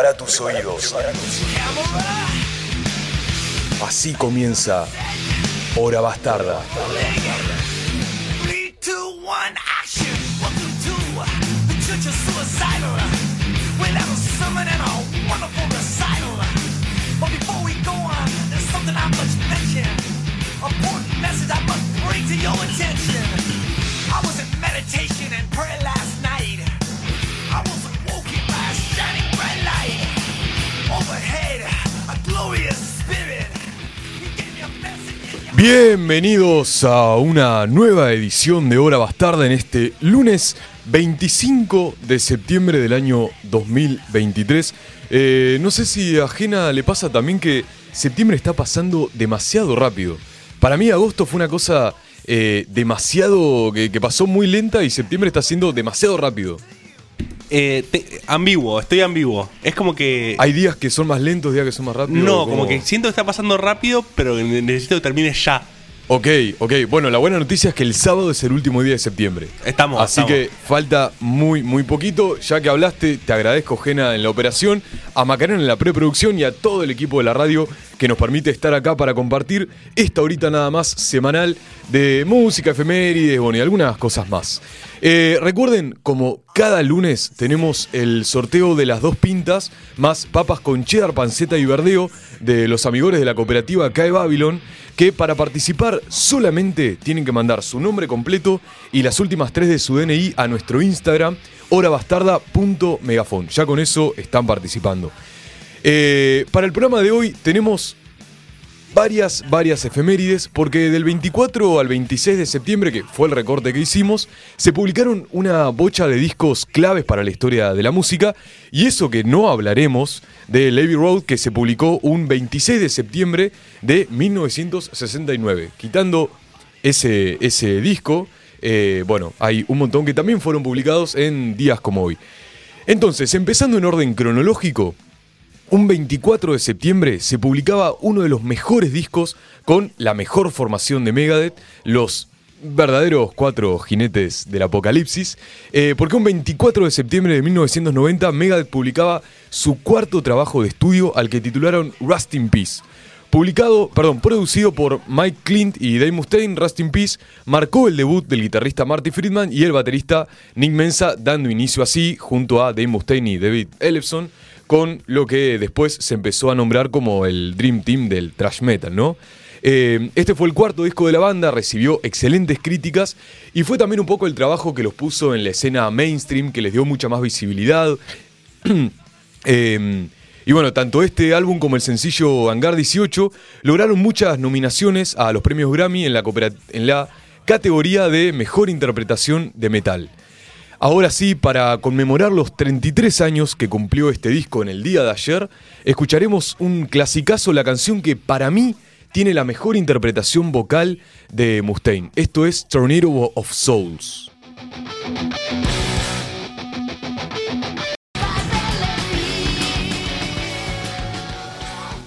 Prepara tus oídos. Así comienza Hora Bastarda. Meditation and prayer last Bienvenidos a una nueva edición de Hora Bastarda en este lunes 25 de septiembre del año 2023. Eh, no sé si a Jena le pasa también que septiembre está pasando demasiado rápido. Para mí agosto fue una cosa eh, demasiado que, que pasó muy lenta y septiembre está siendo demasiado rápido. Eh, te- ambiguo, estoy ambiguo. Es como que. Hay días que son más lentos, días que son más rápidos. no, como que siento que está pasando rápido, pero necesito que termine ya. Ok, ok. Bueno, la buena noticia es que el sábado es el último día de septiembre. Estamos. Así estamos. que falta muy, muy poquito. Ya que hablaste, te agradezco, Jena, en la operación, a Macarena en la preproducción y a todo el equipo de la radio que nos permite estar acá para compartir esta horita nada más semanal de música, efemérides, bueno, y algunas cosas más. Eh, recuerden, como cada lunes tenemos el sorteo de las dos pintas, más papas con cheddar, panceta y verdeo de los amigores de la cooperativa CAE Babylon, que para participar solamente tienen que mandar su nombre completo y las últimas tres de su DNI a nuestro Instagram, horabastarda.megafon. Ya con eso están participando. Eh, para el programa de hoy tenemos varias, varias efemérides, porque del 24 al 26 de septiembre, que fue el recorte que hicimos, se publicaron una bocha de discos claves para la historia de la música, y eso que no hablaremos de Levy Road, que se publicó un 26 de septiembre de 1969. Quitando ese, ese disco, eh, bueno, hay un montón que también fueron publicados en días como hoy. Entonces, empezando en orden cronológico, un 24 de septiembre se publicaba uno de los mejores discos con la mejor formación de Megadeth, los verdaderos cuatro jinetes del apocalipsis, eh, porque un 24 de septiembre de 1990 Megadeth publicaba su cuarto trabajo de estudio al que titularon Rust in Peace. Publicado, perdón, producido por Mike Clint y Dave Mustaine, Rust in Peace marcó el debut del guitarrista Marty Friedman y el baterista Nick Mensa, dando inicio así, junto a Dave Mustaine y David Ellefson, con lo que después se empezó a nombrar como el Dream Team del thrash metal, ¿no? Eh, este fue el cuarto disco de la banda, recibió excelentes críticas y fue también un poco el trabajo que los puso en la escena mainstream, que les dio mucha más visibilidad. Eh, y bueno, tanto este álbum como el sencillo Hangar 18 lograron muchas nominaciones a los premios Grammy en la, categoría de Mejor Interpretación de Metal. Ahora sí, para conmemorar los 33 años que cumplió este disco en el día de ayer, escucharemos un clasicazo, la canción que para mí tiene la mejor interpretación vocal de Mustaine. Esto es Tornado of Souls.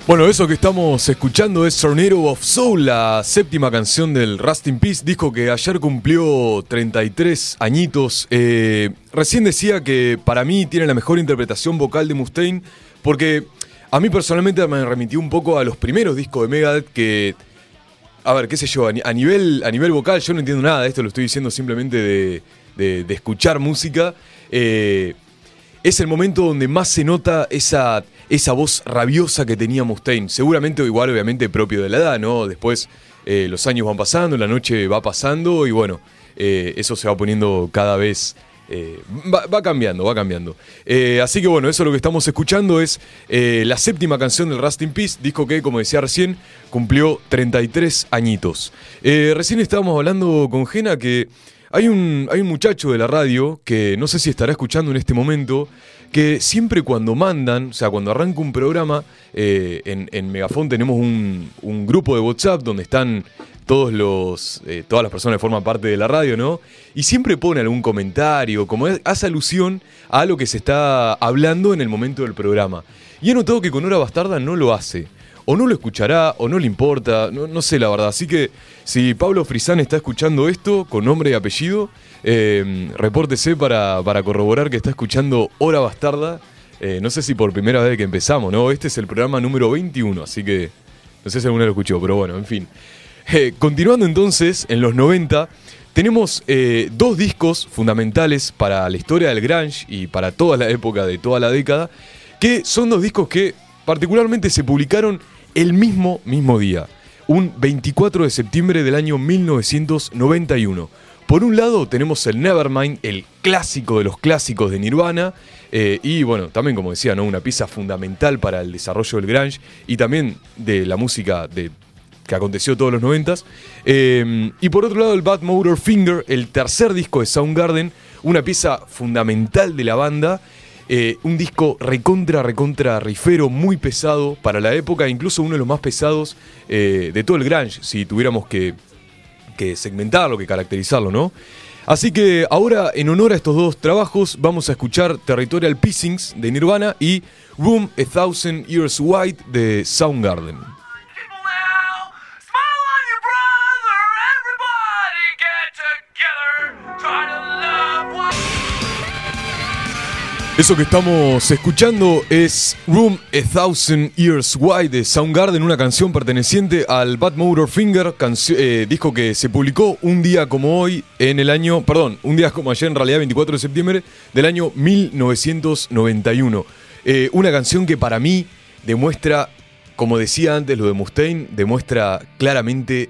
Bueno, eso que estamos escuchando es Tornado of Soul, la séptima canción del Rust in Peace, disco que ayer cumplió 33 añitos. Eh, recién decía que para mí tiene la mejor interpretación vocal de Mustaine, porque a mí personalmente me remitió un poco a los primeros discos de Megadeth que, a ver, qué sé yo, a, ni- a nivel, a nivel vocal yo no entiendo nada de esto, lo estoy diciendo simplemente de, de- de escuchar música. Eh, es el momento donde más se nota esa, esa voz rabiosa que tenía Mustaine. Seguramente o igual, obviamente, propio de la edad, ¿no? Después eh, los años van pasando, la noche va pasando y bueno, eh, eso se va poniendo cada vez... eh, va, cambiando, va cambiando. Así que bueno, eso lo que estamos escuchando es la séptima canción del Rust in Peace, disco que, como decía recién, cumplió 33 añitos. Recién estábamos hablando con Jena que hay un, hay un muchacho de la radio que no sé si estará escuchando en este momento, que siempre cuando mandan, o sea, cuando arranca un programa, eh, en, en Megafon tenemos un, un grupo de WhatsApp donde están todos los, eh, todas las personas que forman parte de la radio, ¿no? Y siempre pone algún comentario, como hace alusión a lo que se está hablando en el momento del programa. Y he notado que con Hora Bastarda no lo hace. O no lo escuchará, o no le importa, no, no sé la verdad. Así que si Pablo Frisán está escuchando esto con nombre y apellido, eh, repórtese para, para corroborar que está escuchando Hora Bastarda Eh, no sé si por primera vez que empezamos, ¿no? Este es el programa número 21, así que no sé si alguno lo escuchó, pero bueno, en fin. Eh, continuando entonces, en los 90, tenemos eh, dos discos fundamentales para la historia del grunge y para toda la época de toda la década, que son dos discos que particularmente se publicaron el mismo, mismo día, un 24 de septiembre del año 1991. Por un lado tenemos el Nevermind, el clásico de los clásicos de Nirvana, eh, y bueno, también como decía, ¿no? una pieza fundamental para el desarrollo del grunge y también de la música de, que aconteció todos los noventas. Eh, y por otro lado el Bad Motor Finger, el tercer disco de Soundgarden, una pieza fundamental de la banda. Eh, un disco recontra, recontra rifero, muy pesado para la época, incluso uno de los más pesados eh, de todo el grunge, si tuviéramos que, que segmentarlo, que caracterizarlo, ¿no? Así que ahora, en honor a estos dos trabajos, vamos a escuchar Territorial Pissings de Nirvana y Room a Thousand Years Wide de Soundgarden. Eso que estamos escuchando es Room a Thousand Years Wide de Soundgarden, una canción perteneciente al Bad Motor Finger, eh, disco que se publicó un día como hoy en el año, perdón, un día como ayer en realidad, 24 de septiembre del año 1991. Eh, una canción que para mí demuestra, como decía antes lo de Mustaine, demuestra claramente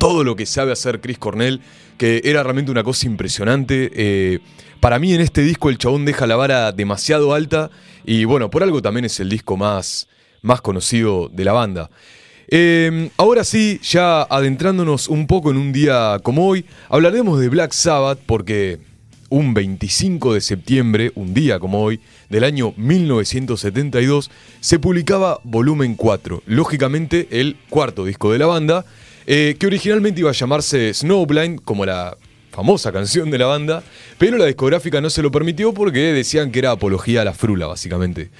todo lo que sabe hacer Chris Cornell, que era realmente una cosa impresionante. Eh, para mí en este disco el chabón deja la vara demasiado alta y bueno, por algo también es el disco más, más conocido de la banda. Eh, ahora sí, ya adentrándonos un poco en un día como hoy, hablaremos de Black Sabbath porque un 25 de septiembre, un día como hoy, del año 1972, se publicaba Volumen 4, lógicamente el cuarto disco de la banda, eh, que originalmente iba a llamarse Snowblind, como la famosa canción de la banda, pero la discográfica no se lo permitió porque decían que era apología a la frula, básicamente.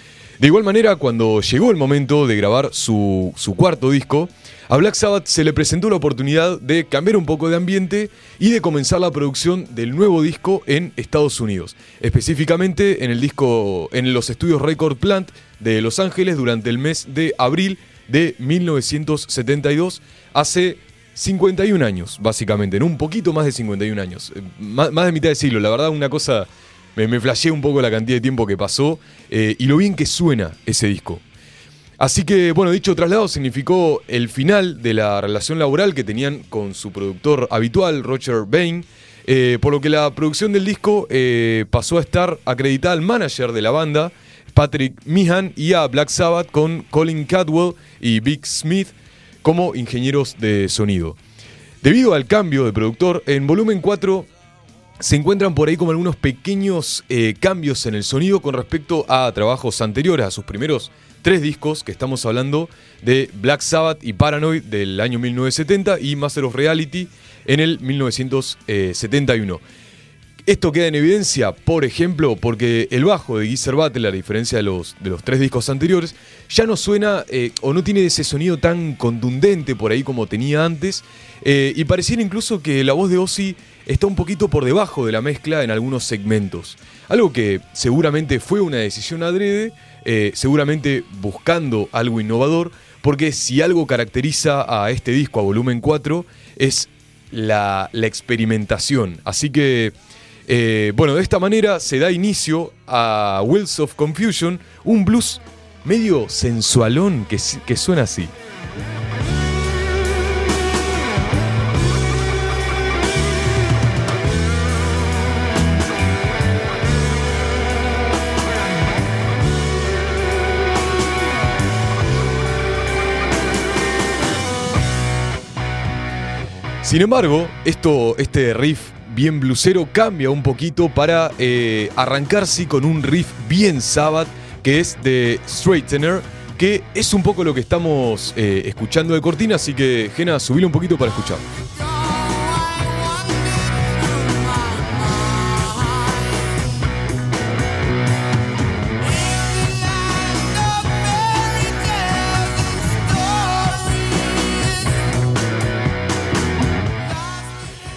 De igual manera, cuando llegó el momento de grabar su, su cuarto disco, a Black Sabbath se le presentó la oportunidad de cambiar un poco de ambiente y de comenzar la producción del nuevo disco en Estados Unidos, específicamente en el disco en los estudios Record Plant de Los Ángeles durante el mes de abril de 1972, hace 51 años, básicamente, en un poquito más de 51 años, eh, más, más de mitad de siglo, la verdad una cosa, me, me flasheé un poco la cantidad de tiempo que pasó eh, y lo bien que suena ese disco. Así que, bueno, dicho traslado significó el final de la relación laboral que tenían con su productor habitual, Roger Bain, eh, por lo que la producción del disco pasó a estar acreditada al manager de la banda, Patrick Meehan, y a Black Sabbath con Colin Cadwell y Big Smith como ingenieros de sonido. Debido al cambio de productor, en volumen 4 se encuentran por ahí como algunos pequeños eh, cambios en el sonido con respecto a trabajos anteriores, a sus primeros tres discos, que estamos hablando de Black Sabbath y Paranoid del año 1970 y Master of Reality en el 1971. Esto queda en evidencia, por ejemplo, porque el bajo de Geezer Butler, a diferencia de los, de los tres discos anteriores, ya no suena eh, o no tiene ese sonido tan contundente por ahí como tenía antes, eh, y pareciera incluso que la voz de Ozzy está un poquito por debajo de la mezcla en algunos segmentos. Algo que seguramente fue una decisión adrede, eh, seguramente buscando algo innovador, porque si algo caracteriza a este disco, a volumen 4, es la experimentación. Así que, eh, bueno, de esta manera se da inicio a Wheels of Confusion, un blues medio sensualón que, que suena así. Sin embargo, esto, este riff bien blusero cambia un poquito para eh, arrancarse con un riff bien Sabbath que es de Straightener, que es un poco lo que estamos eh, escuchando de cortina, así que Gena, subile un poquito para escuchar.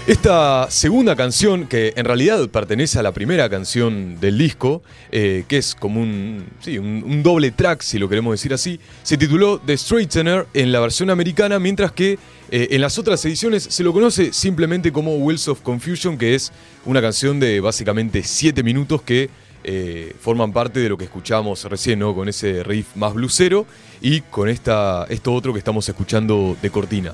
Esta segunda canción, que en realidad pertenece a la primera canción del disco, eh, que es como un, sí, un, doble track, si lo queremos decir así, se tituló The Straightener en la versión americana, mientras que eh, en las otras ediciones se lo conoce simplemente como Wheels of Confusion, que es una canción de básicamente 7 minutos que eh, forman parte de lo que escuchamos recién, ¿no? Con ese riff más blusero y con esta, esto otro que estamos escuchando de cortina.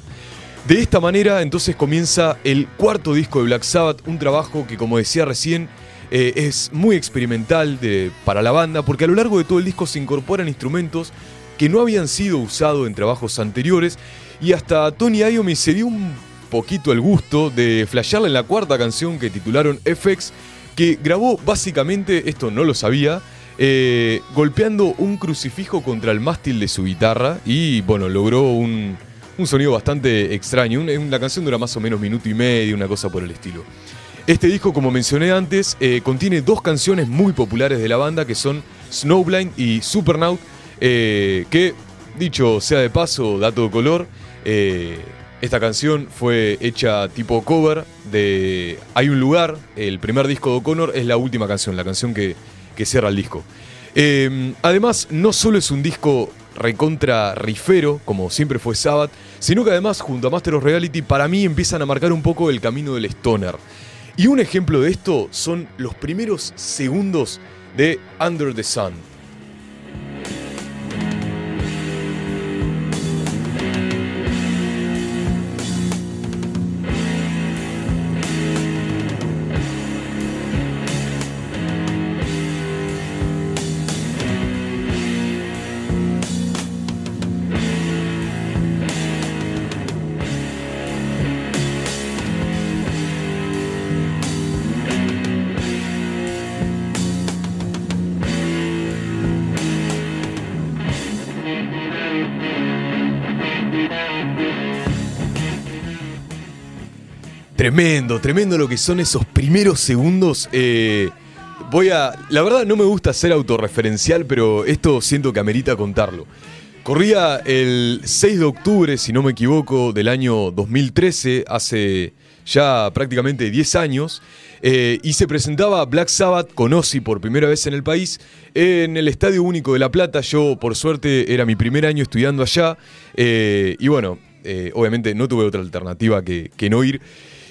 De esta manera entonces comienza el cuarto disco de Black Sabbath, un trabajo que como decía recién eh, es muy experimental para la banda porque a lo largo de todo el disco se incorporan instrumentos que no habían sido usados en trabajos anteriores y hasta Tony Iommi se dio un poquito el gusto de flashearla en la cuarta canción que titularon FX que grabó básicamente, esto no lo sabía, eh, golpeando un crucifijo contra el mástil de su guitarra y bueno, logró un, un sonido bastante extraño. Un- la canción dura más o menos minuto y medio, una cosa por el estilo. Este disco, como mencioné antes, eh, contiene dos canciones muy populares de la banda que son Snowblind y Supernaut, eh, que, dicho sea de paso, dato de color, eh, esta canción fue hecha tipo cover de Hay un lugar, el primer disco de O'Connor, es la última canción, la canción que, que cierra el disco. Eh, además, no solo es un disco recontra rifero, como siempre fue Sabbath, sino que además, junto a Master of Reality, para mí empiezan a marcar un poco el camino del stoner. Y un ejemplo de esto son los primeros segundos de Under the Sun. Tremendo, tremendo lo que son esos primeros segundos. eh, voy a. La verdad, no me gusta ser autorreferencial, pero esto siento que amerita contarlo. Corría el 6 de octubre, si no me equivoco, del año 2013, hace ya prácticamente 10 años, eh, y se presentaba Black Sabbath con Ozzy por primera vez en el país en el Estadio Único de La Plata. Yo, por suerte, era mi primer año estudiando allá, eh, y bueno, obviamente no tuve otra alternativa que no ir.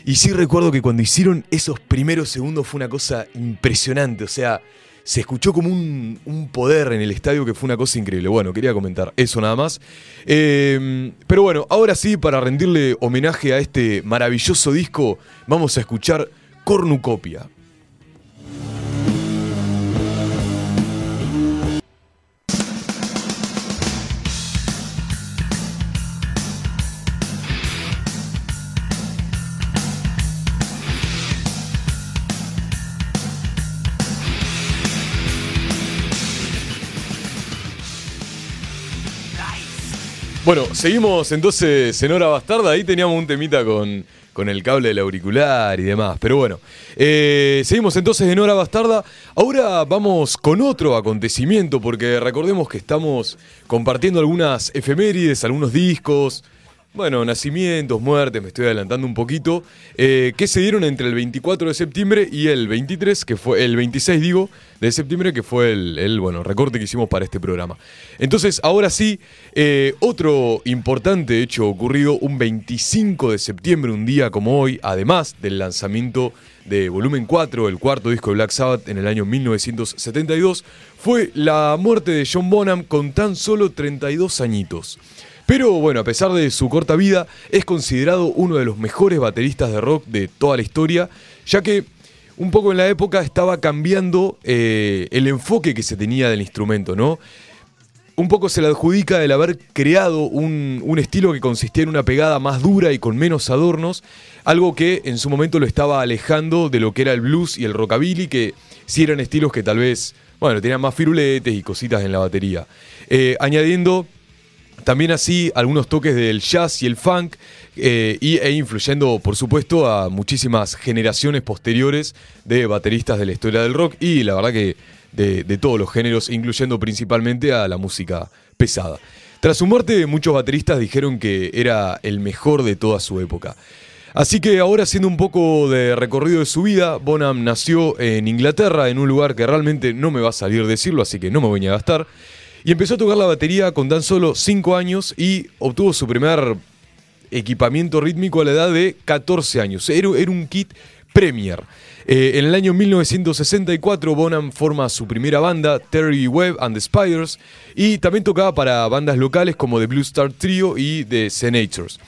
Y sí recuerdo que cuando hicieron esos primeros segundos fue una cosa impresionante, o sea, se escuchó como un, poder en el estadio que fue una cosa increíble. Bueno, quería comentar eso nada más. Eh, pero bueno, ahora sí, para rendirle homenaje a este maravilloso disco, vamos a escuchar Cornucopia. Bueno, seguimos entonces en Hora Bastarda. Ahí teníamos un temita con, con el cable del auricular y demás. Pero bueno, eh, seguimos entonces en Hora Bastarda. Ahora vamos con otro acontecimiento, porque recordemos que estamos compartiendo algunas efemérides, algunos discos. Bueno, nacimientos, muertes, me estoy adelantando un poquito, eh, que se dieron entre el 24 de septiembre y el 23, que fue el 26, digo, de septiembre, que fue el, bueno, recorte que hicimos para este programa. Entonces, ahora sí, eh, otro importante hecho ocurrido un 25 de septiembre, un día como hoy, además del lanzamiento de Volumen 4, el cuarto disco de Black Sabbath en el año 1972, fue la muerte de John Bonham con tan solo 32 añitos. Pero bueno, a pesar de su corta vida, es considerado uno de los mejores bateristas de rock de toda la historia, ya que un poco en la época estaba cambiando eh, el enfoque que se tenía del instrumento, ¿no? Un poco se le adjudica el haber creado un, un estilo que consistía en una pegada más dura y con menos adornos, algo que en su momento lo estaba alejando de lo que era el blues y el rockabilly, que sí eran estilos que tal vez, bueno, tenían más firuletes y cositas en la batería. Eh, añadiendo también así algunos toques del jazz y el funk eh, y, e influyendo por supuesto a muchísimas generaciones posteriores de bateristas de la historia del rock y la verdad que de, de todos los géneros, incluyendo principalmente a la música pesada. Tras su muerte muchos bateristas dijeron que era el mejor de toda su época. Así que ahora haciendo un poco de recorrido de su vida, Bonham nació en Inglaterra, en un lugar que realmente no me va a salir decirlo, así que no me voy a gastar. Y empezó a tocar la batería con tan solo 5 años y obtuvo su primer equipamiento rítmico a la edad de 14 años. Era, un kit Premier. Eh, en el año 1964, Bonham forma su primera banda, Terry Webb and the Spiders, y también tocaba para bandas locales como The Blue Star Trio y The Senators.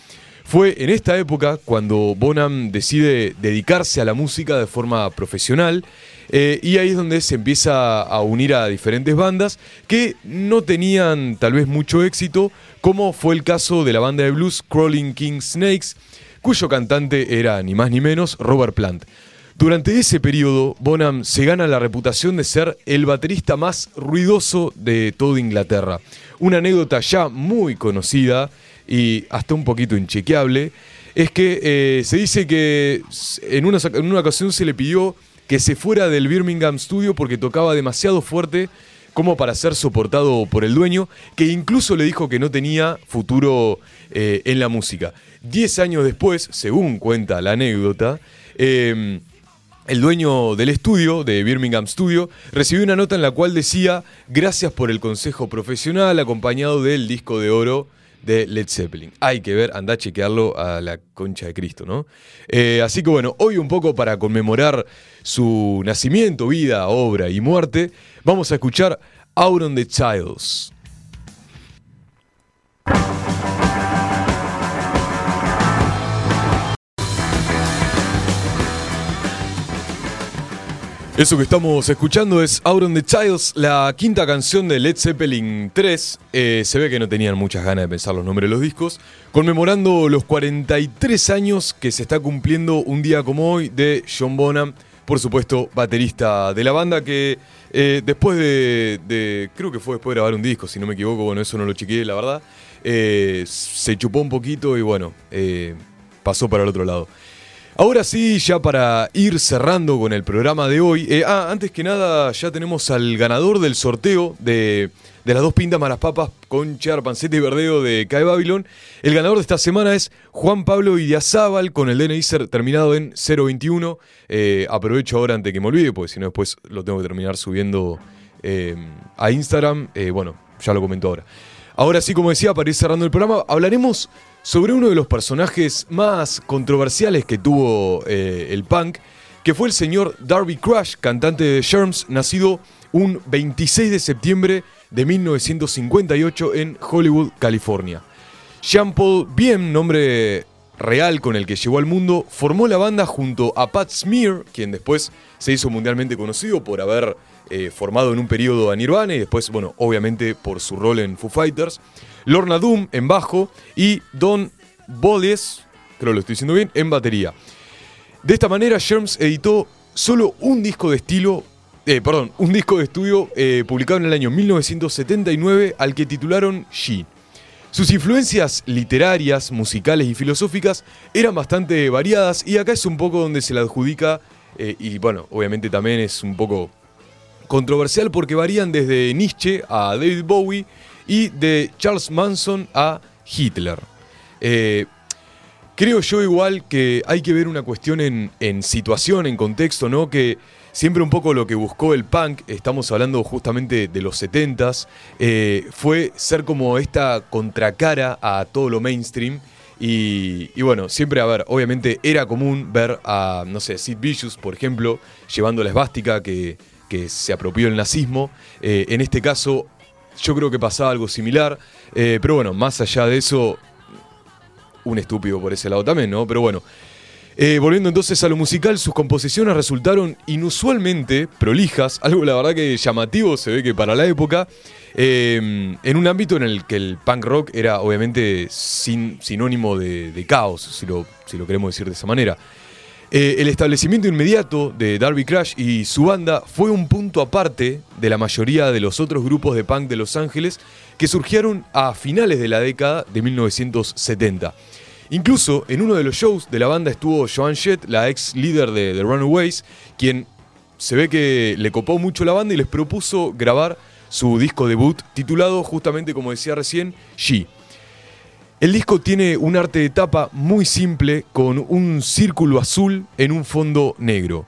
Fue en esta época cuando Bonham decide dedicarse a la música de forma profesional eh, y ahí es donde se empieza a unir a diferentes bandas que no tenían tal vez mucho éxito, como fue el caso de la banda de blues Crawling King Snakes, cuyo cantante era ni más ni menos Robert Plant. Durante ese periodo, Bonham se gana la reputación de ser el baterista más ruidoso de toda Inglaterra. Una anécdota ya muy conocida y hasta un poquito inchequeable es que eh, se dice que en una, en una ocasión se le pidió que se fuera del Birmingham Studio porque tocaba demasiado fuerte como para ser soportado por el dueño, que incluso le dijo que no tenía futuro eh, en la música. Diez años después, según cuenta la anécdota, eh, el dueño del estudio, de Birmingham Studio, recibió una nota en la cual decía gracias por el consejo profesional acompañado del disco de oro de Led Zeppelin. Hay que ver, anda a chequearlo a la concha de Cristo, ¿no? Eh, así que bueno, hoy un poco para conmemorar su nacimiento, vida, obra y muerte, vamos a escuchar Out on the Childs. Eso que estamos escuchando es Out on the Childs, la quinta canción de Led Zeppelin 3. Eh, se ve que no tenían muchas ganas de pensar los nombres de los discos. Conmemorando los 43 años que se está cumpliendo un día como hoy de John Bonham, por supuesto, baterista de la banda que eh, después de, Creo que fue después de grabar un disco, si no me equivoco, bueno, eso no lo chequeé, la verdad. eh, se chupó un poquito y bueno, pasó para el otro lado. Ahora sí, ya para ir cerrando con el programa de hoy. eh, ah, antes que nada, ya tenemos al ganador del sorteo de, de las dos pintas malas papas con char, panceta y verdeo de CAE Babylon. El ganador de esta semana es Juan Pablo Idiazábal con el DNI terminado en 021. Eh, aprovecho ahora antes que me olvide, porque si no, después lo tengo que terminar subiendo eh, a Instagram. Bueno, ya lo comento ahora. Ahora sí, como decía, para ir cerrando el programa, hablaremos sobre uno de los personajes más controversiales que tuvo eh, el punk, que fue el señor Darby Crash, cantante de Sherms, nacido un 26 de septiembre de 1958 en Hollywood, California. Jean-Paul Bien, nombre real con el que llegó al mundo, formó la banda junto a Pat Smear, quien después se hizo mundialmente conocido por haber eh, formado en un periodo a Nirvana y después, bueno, obviamente por su rol en Foo Fighters, Lorna Doom en bajo y Don Bolles, creo lo estoy diciendo bien, en batería. De esta manera, Sherms editó solo un disco de estilo, eh, perdón, un disco de estudio eh, publicado en el año 1979 al que titularon She. Sus influencias literarias, musicales y filosóficas eran bastante variadas y acá es un poco donde se le adjudica, eh, y bueno, obviamente también es un poco controversial porque varían desde Nietzsche a David Bowie y de Charles Manson a Hitler. Eh, creo yo igual que hay que ver una cuestión en, situación, en contexto, ¿no? Que siempre un poco lo que buscó el punk, estamos hablando justamente de los 70s, eh, fue ser como esta contracara a todo lo mainstream. Y, y bueno, siempre, a ver, obviamente era común ver a, no sé, Sid Vicious, por ejemplo, llevando la esvástica que, que se apropió el nazismo. Eh, en este caso, yo creo que pasaba algo similar. Eh, pero bueno, más allá de eso, un estúpido por ese lado también, ¿no? Pero bueno. Eh, volviendo entonces a lo musical, sus composiciones resultaron inusualmente prolijas, algo la verdad que llamativo, se ve que para la época, eh, en un ámbito en el que el punk rock era obviamente sin, sinónimo de, de caos, si lo, si lo queremos decir de esa manera. Eh, el establecimiento inmediato de Darby Crash y su banda fue un punto aparte de la mayoría de los otros grupos de punk de Los Ángeles que surgieron a finales de la década de 1970. Incluso en uno de los shows de la banda estuvo Joan Jett, la ex líder de The Runaways, quien se ve que le copó mucho la banda y les propuso grabar su disco debut titulado justamente como decía recién, She. El disco tiene un arte de tapa muy simple con un círculo azul en un fondo negro.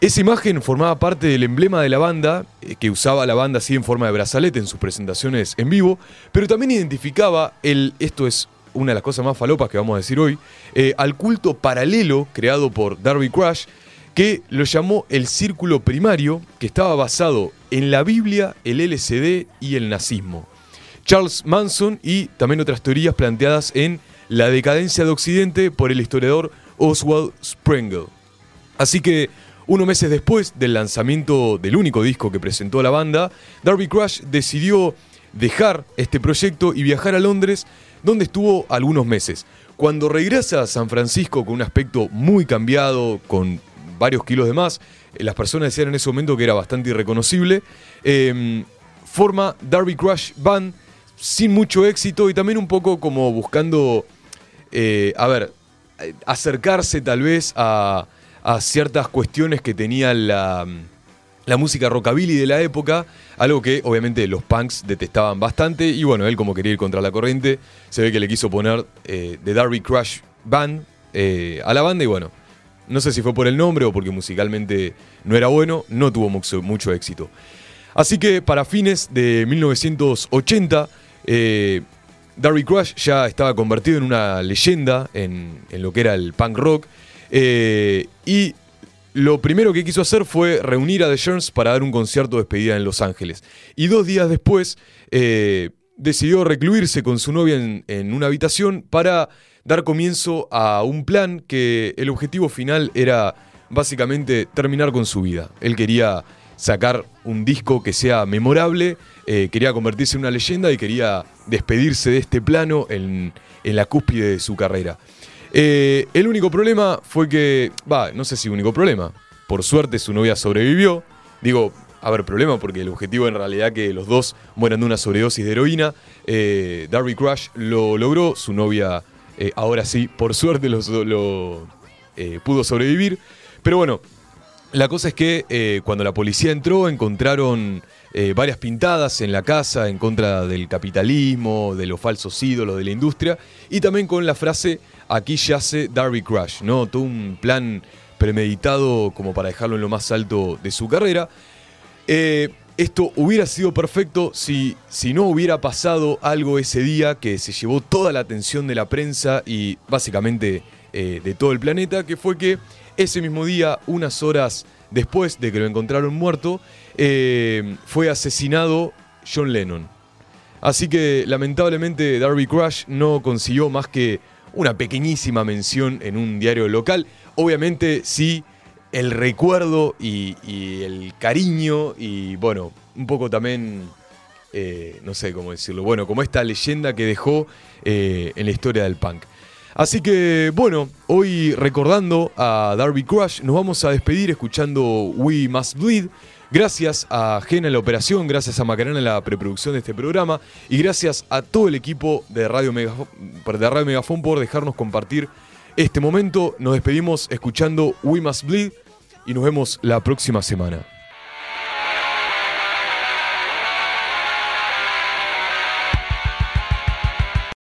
Esa imagen formaba parte del emblema de la banda, eh, que usaba la banda así en forma de brazalete en sus presentaciones en vivo, pero también identificaba el, esto es una de las cosas más falopas que vamos a decir hoy, eh, al culto paralelo creado por Darby Crash, que lo llamó el círculo primario, que estaba basado en la Biblia, el LCD y el nazismo. Charles Manson y también otras teorías planteadas en La decadencia de Occidente por el historiador Oswald Sprengle. Así que unos meses después del lanzamiento del único disco que presentó la banda, Darby Crash decidió dejar este proyecto y viajar a Londres, donde estuvo algunos meses. Cuando regresa a San Francisco con un aspecto muy cambiado, con varios kilos de más, las personas decían en ese momento que era bastante irreconocible, eh, forma Darby Crash Band sin mucho éxito y también un poco como buscando, eh, a ver, acercarse tal vez a, ciertas cuestiones que tenía la, la música rockabilly de la época, algo que obviamente los punks detestaban bastante y bueno, él como quería ir contra la corriente, se ve que le quiso poner eh, The Darby Crash Band eh, a la banda y bueno, no sé si fue por el nombre o porque musicalmente no era bueno, no tuvo mucho éxito. Así que para fines de 1980, eh, Darby Crash ya estaba convertido en una leyenda en, lo que era el punk rock. eh, y lo primero que quiso hacer fue reunir a The Germs para dar un concierto de despedida en Los Ángeles. Y dos días después eh, decidió recluirse con su novia en una habitación para dar comienzo a un plan que el objetivo final era básicamente terminar con su vida. Él quería sacar un disco que sea memorable, eh, quería convertirse en una leyenda y quería despedirse de este plano en, en la cúspide de su carrera. Eh, el único problema fue que, va, no sé si único problema, por suerte su novia sobrevivió. Digo, a ver, problema porque el objetivo en realidad que los dos mueran de una sobredosis de heroína. Eh, Darby Crash lo logró, su novia eh, ahora sí, por suerte lo, pudo sobrevivir. Pero bueno, la cosa es que eh, cuando la policía entró encontraron eh, varias pintadas en la casa en contra del capitalismo, de los falsos ídolos de la industria y también con la frase aquí yace Darby Crash, ¿no? Todo un plan premeditado como para dejarlo en lo más alto de su carrera. Eh, esto hubiera sido perfecto si, si no hubiera pasado algo ese día que se llevó toda la atención de la prensa y básicamente de todo el planeta, que fue que ese mismo día, unas horas después de que lo encontraron muerto, eh, fue asesinado John Lennon. Así que lamentablemente Darby Crash no consiguió más que una pequeñísima mención en un diario local. Obviamente sí el recuerdo y, el cariño y bueno, un poco también, eh, no sé cómo decirlo, bueno, como esta leyenda que dejó eh, en la historia del punk. Así que bueno, hoy recordando a Darby Crush, nos vamos a despedir escuchando We Must Bleed. Gracias a Gena en la operación, gracias a Macarena en la preproducción de este programa y gracias a todo el equipo de Radio, de Radio Megafón por dejarnos compartir este momento. Nos despedimos escuchando We Must Bleed y nos vemos la próxima semana.